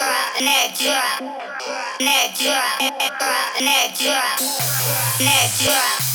Next drop, next drop, next drop, next drop.